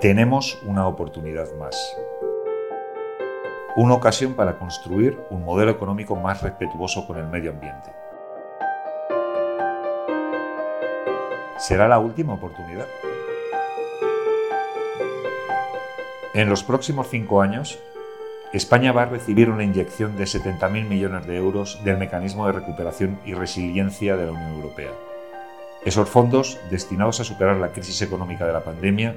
tenemos una oportunidad más. Una ocasión para construir un modelo económico más respetuoso con el medio ambiente. ¿Será la última oportunidad? En los próximos cinco años, España va a recibir una inyección de 70.000 millones de euros del Mecanismo de Recuperación y Resiliencia de la Unión Europea. Esos fondos, destinados a superar la crisis económica de la pandemia,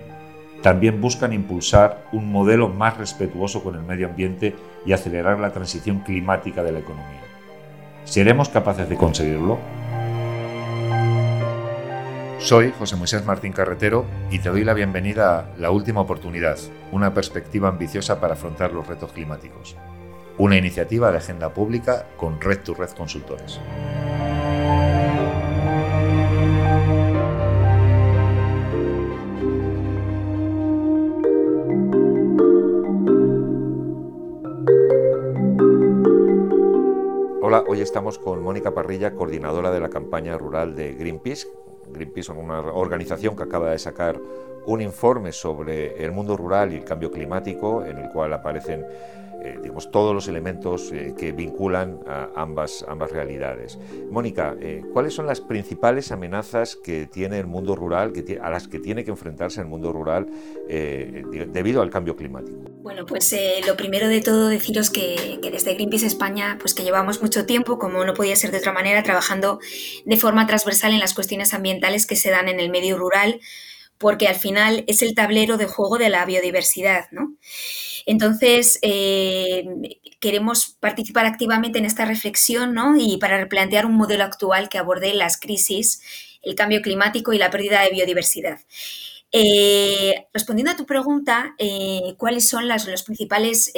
también buscan impulsar un modelo más respetuoso con el medio ambiente y acelerar la transición climática de la economía. ¿Seremos capaces de conseguirlo? Soy José Moisés Martín Carretero y te doy la bienvenida a La Última Oportunidad, una perspectiva ambiciosa para afrontar los retos climáticos. Una iniciativa de agenda pública con Red to Red Consultores. Hoy estamos con Mónica Parrilla, coordinadora de la campaña rural de Greenpeace. Greenpeace es una organización que acaba de sacar un informe sobre el mundo rural y el cambio climático, en el cual aparecen eh, digamos, todos los elementos eh, que vinculan a ambas, ambas realidades. Mónica, eh, ¿cuáles son las principales amenazas que tiene el mundo rural, a las que tiene que enfrentarse el mundo rural debido al cambio climático? Bueno, pues lo primero de todo deciros que, que, desde Greenpeace España, pues que llevamos mucho tiempo, como no podía ser de otra manera, trabajando de forma transversal en las cuestiones ambientales que se dan en el medio rural, porque al final es el tablero de juego de la biodiversidad, ¿no? Entonces, eh, queremos participar activamente en esta reflexión ¿no? y para replantear un modelo actual que aborde las crisis, el cambio climático y la pérdida de biodiversidad. Eh, respondiendo a tu pregunta, eh, ¿cuáles son los principales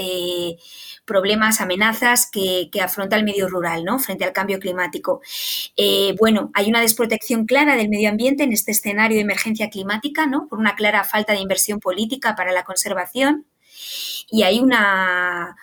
problemas, amenazas que, afronta el medio rural ¿no? frente al cambio climático? bueno, hay una desprotección clara del medio ambiente en este escenario de emergencia climática, ¿no? por una clara falta de inversión política para la conservación y hay una,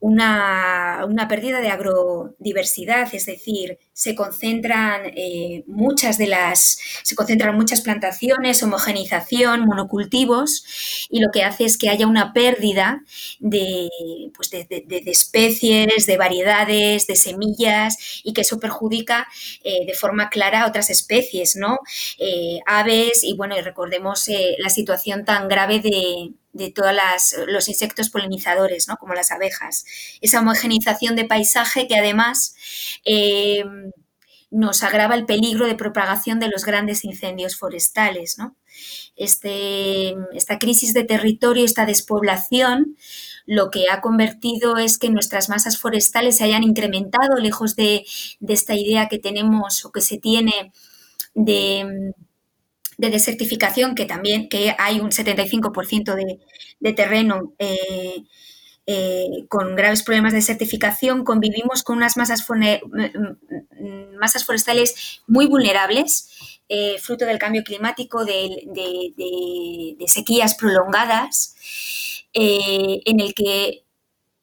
una, pérdida de agrodiversidad, es decir, se concentran eh, muchas de las, se concentran muchas plantaciones, homogenización, monocultivos, y lo que hace es que haya una pérdida de, pues de, especies, de variedades, de semillas, y que eso perjudica eh, de forma clara a otras especies, ¿no? Eh, aves, y bueno, y recordemos la situación tan grave de de todos los insectos polinizadores, ¿no? como las abejas. Esa homogenización de paisaje que además eh, nos agrava el peligro de propagación de los grandes incendios forestales. Este, esta crisis de territorio, esta despoblación, lo que ha convertido es que nuestras masas forestales se hayan incrementado, lejos de, de esta idea que tenemos o que se tiene de de desertificación, que también que hay un 75% de, de, terreno eh, eh, con graves problemas de desertificación, convivimos con unas masas, masas forestales muy vulnerables, eh, fruto del cambio climático, de, de sequías prolongadas, en el que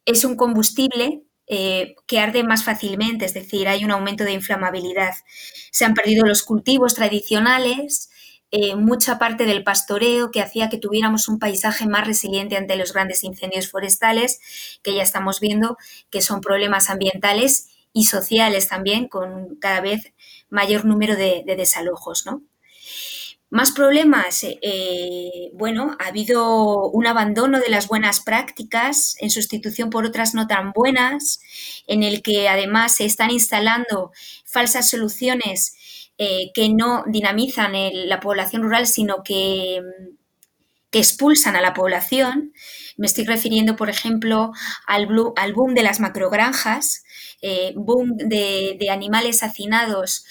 es un combustible que arde más fácilmente, es decir, hay un aumento de inflamabilidad. Se han perdido los cultivos tradicionales, eh, mucha parte del pastoreo que hacía que tuviéramos un paisaje más resiliente ante los grandes incendios forestales, que ya estamos viendo que son problemas ambientales y sociales también, con cada vez mayor número de, desalojos. Más problemas, eh, bueno, ha habido un abandono de las buenas prácticas en sustitución por otras no tan buenas, en el que además se están instalando falsas soluciones eh, que no dinamizan la población rural, sino que, expulsan a la población. Me estoy refiriendo, por ejemplo, al, boom de las macrogranjas, eh, boom de, animales hacinados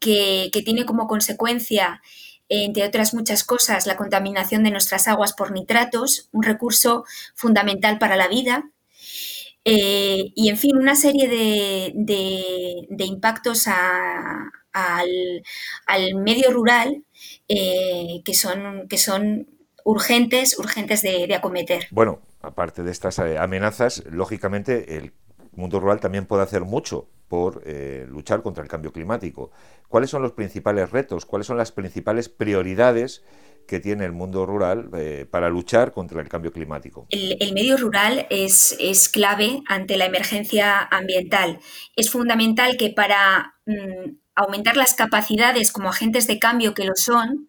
que, tiene como consecuencia entre otras muchas cosas, la contaminación de nuestras aguas por nitratos, un recurso fundamental para la vida. Eh, y, en fin, una serie de impactos a, al, medio rural eh, que, son, que son urgentes, urgentes de, acometer. Bueno, aparte de estas eh, amenazas, lógicamente el mundo rural también puede hacer mucho por eh, luchar contra el cambio climático. ¿Cuáles son los principales retos? ¿Cuáles son las principales prioridades que tiene el mundo rural eh, para luchar contra el cambio climático. El, medio rural es, es, clave ante la emergencia ambiental. Es fundamental que para mm, aumentar las capacidades como agentes de cambio que lo son,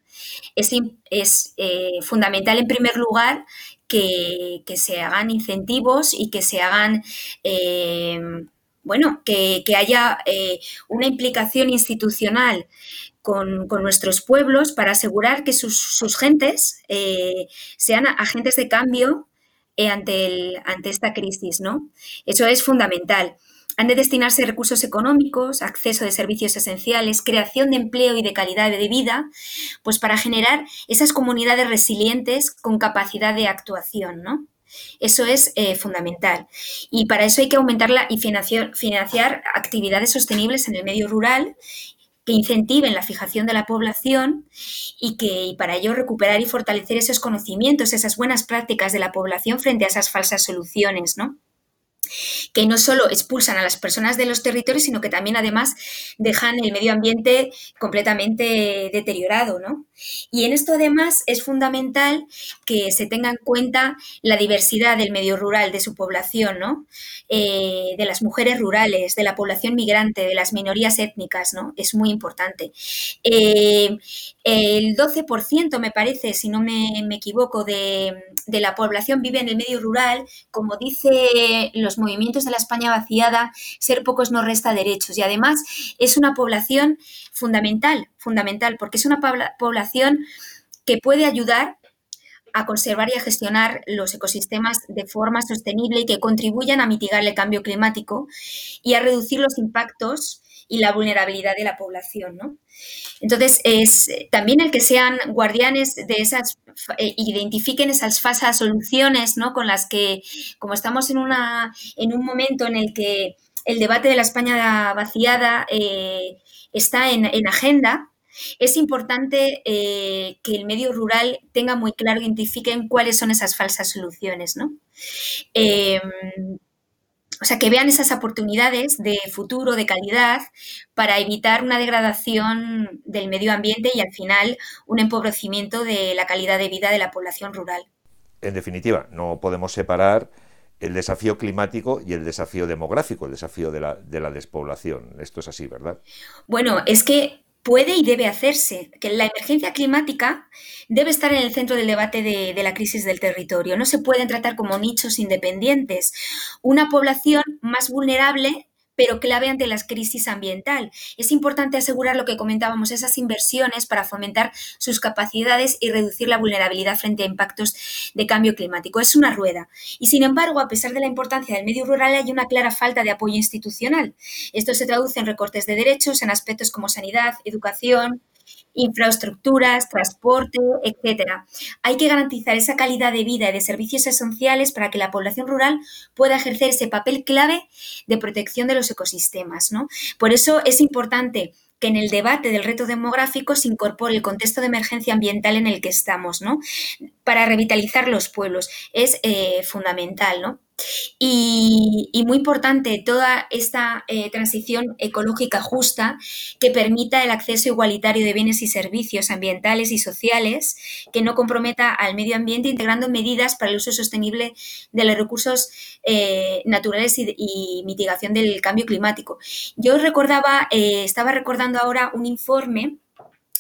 es, eh, fundamental en primer lugar que, se hagan incentivos y que se hagan... Eh, bueno, que, haya una implicación institucional con, nuestros pueblos para asegurar que sus, gentes eh, sean agentes de cambio eh, ante, ante esta crisis, ¿no? Eso es fundamental. Han de destinarse recursos económicos, acceso de servicios esenciales, creación de empleo y de calidad de vida, pues para generar esas comunidades resilientes con capacidad de actuación, ¿no? Eso es eh, fundamental. Y para eso hay que aumentarla y financiar, financiar, actividades sostenibles en el medio rural que incentiven la fijación de la población y que para ello recuperar y fortalecer esos conocimientos, esas buenas prácticas de la población frente a esas falsas soluciones, ¿no? Que no solo expulsan a las personas de los territorios, sino que también además dejan el medio ambiente completamente deteriorado, ¿no? Y en esto además es fundamental que se tenga en cuenta la diversidad del medio rural, de su población, ¿no? Eh, de las mujeres rurales, de la población migrante, de las minorías étnicas, ¿no? Es muy importante. Eh, el 12%, me parece, si no me, equivoco, de, de, la población vive en el medio rural. Como dice los movimientos de la España vaciada, ser pocos no resta derechos. Y además es una población fundamental, fundamental, porque es una población que puede ayudar a conservar y a gestionar los ecosistemas de forma sostenible y que contribuyan a mitigar el cambio climático y a reducir los impactos y la vulnerabilidad de la población. ¿no? Entonces, es también el que sean guardianes de esas, eh, identifiquen esas falsas soluciones ¿no? con las que, como estamos en, una, en un momento en el que el debate de la España vaciada eh, está en, agenda, es importante eh, que el medio rural tenga muy claro, identifiquen cuáles son esas falsas soluciones, ¿no? Em, o sea, que vean esas oportunidades de futuro, de calidad, para evitar una degradación del medio ambiente y al final un empobrecimiento de la calidad de vida de la población rural. En definitiva, no podemos separar el desafío climático y el desafío demográfico, el desafío de la, de la despoblación. Esto es así, ¿verdad? Bueno, es que puede y debe hacerse, que la emergencia climática debe estar en el centro del debate de, la crisis del territorio. No se pueden tratar como nichos independientes. Una población más vulnerable pero clave ante la crisis ambiental. Es importante asegurar lo que comentábamos, esas inversiones para fomentar sus capacidades y reducir la vulnerabilidad frente a impactos de cambio climático. Es una rueda. Y sin embargo, a pesar de la importancia del medio rural, hay una clara falta de apoyo institucional. Esto se traduce en recortes de derechos en aspectos como sanidad, educación, infraestructuras, transporte, etcétera. Hay que garantizar esa calidad de vida y de servicios esenciales para que la población rural pueda ejercer ese papel clave de protección de los ecosistemas. ¿no? Por eso es importante que en el debate del reto demográfico se incorpore el contexto de emergencia ambiental en el que estamos, ¿no? Para revitalizar los pueblos es eh, fundamental, ¿no? Y, muy importante toda esta eh, transición ecológica justa que permita el acceso igualitario de bienes y servicios ambientales y sociales que no comprometa al medio ambiente integrando medidas para el uso sostenible de los recursos eh, naturales y, mitigación del cambio climático. Yo recordaba, eh, estaba recordando ahora un informe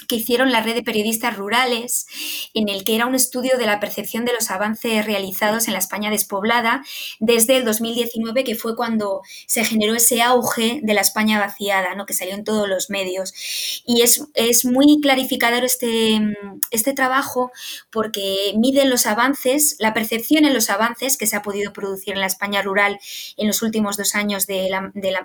que hicieron la red de periodistas rurales, en el que era un estudio de la percepción de los avances realizados en la España despoblada desde el 2019, que fue cuando se generó ese auge de la España vaciada, ¿no? que salió en todos los medios. Y es, es muy clarificador este, este trabajo porque miden los avances, la percepción en los avances que se ha podido producir en la España rural en los últimos dos años de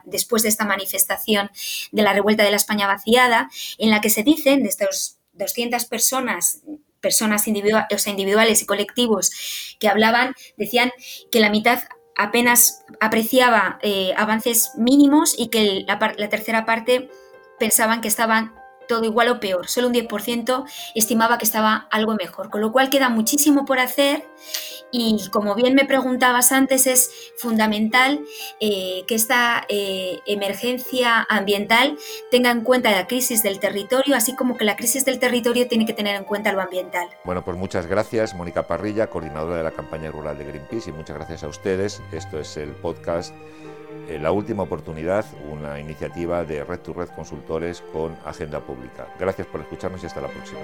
después de esta manifestación de la revuelta de la España vaciada, en la que se dicen, estos 200 personas personas individuales y colectivos que hablaban, decían que la mitad apenas apreciaba eh, avances mínimos y que la, tercera parte pensaban que estaban todo igual o peor. Solo un 10% estimaba que estaba algo mejor, con lo cual queda muchísimo por hacer Y como bien me preguntabas antes, es fundamental eh, que esta eh, emergencia ambiental tenga en cuenta la crisis del territorio, así como que la crisis del territorio tiene que tener en cuenta lo ambiental. Bueno, pues muchas gracias, Mónica Parrilla, coordinadora de la campaña rural de Greenpeace, y muchas gracias a ustedes. Esto es el podcast La Última Oportunidad, una iniciativa de Red to Red Consultores con Agenda Pública. Gracias por escucharnos y hasta la próxima.